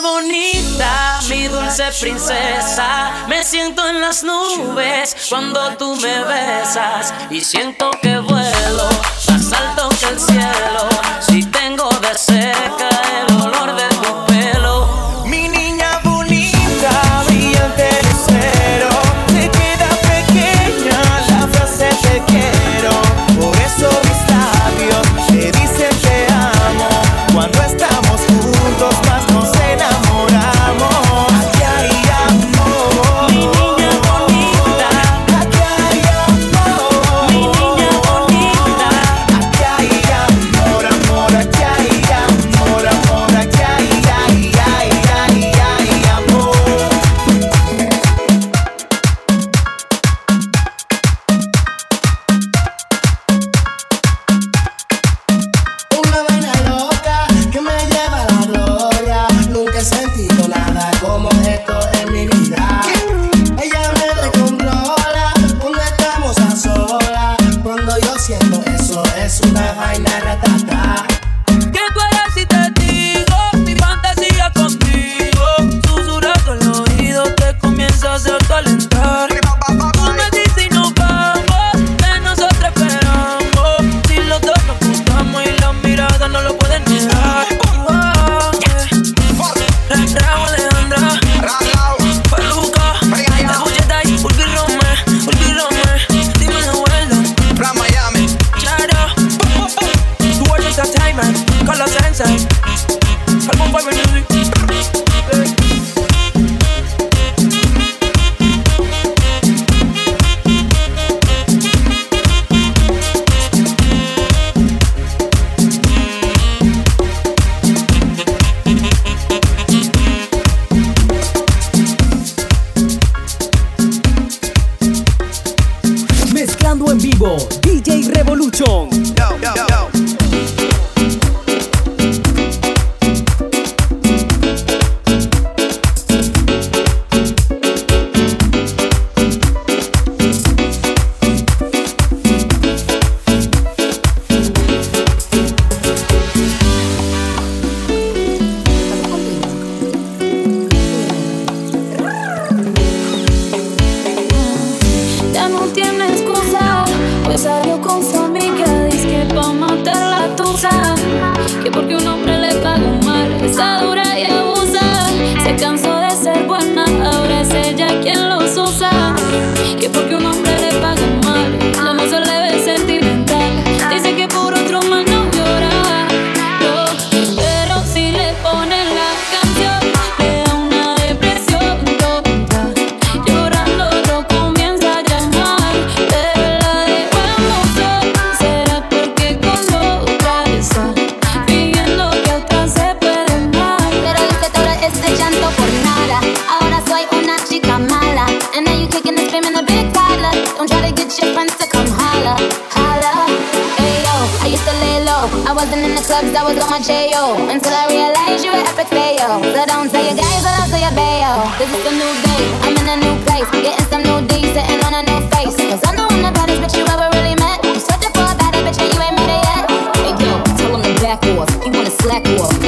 bonita, mi dulce princesa, me siento en las nubes cuando tú me besas y siento que vuelo más alto que el cielo. Si tengo de cerca el olor de Eso, es una vaina ratata. Mezclando en vivo, DJ Revolution. Tiene excusa, pues salió con su amiga. Dice que pa' matar la tusa, que porque un hombre le paga mal, está dura y abusa. Se cansó de ser buena, ahora es ella quien los usa. Que porque un hombre le paga mal, wasn't in the clubs, I was on my J.O. Until I realized you were epic fail. So don't tell your guys, but I'll tell your bayo. This is a new day, I'm in a new place. Getting some new D, sitting on a new face. Cause I know I'm the baddest bitch you ever really met. You searching for a better bitch and you ain't made it yet. Hey yo, tell him to back off. He wanna slack off.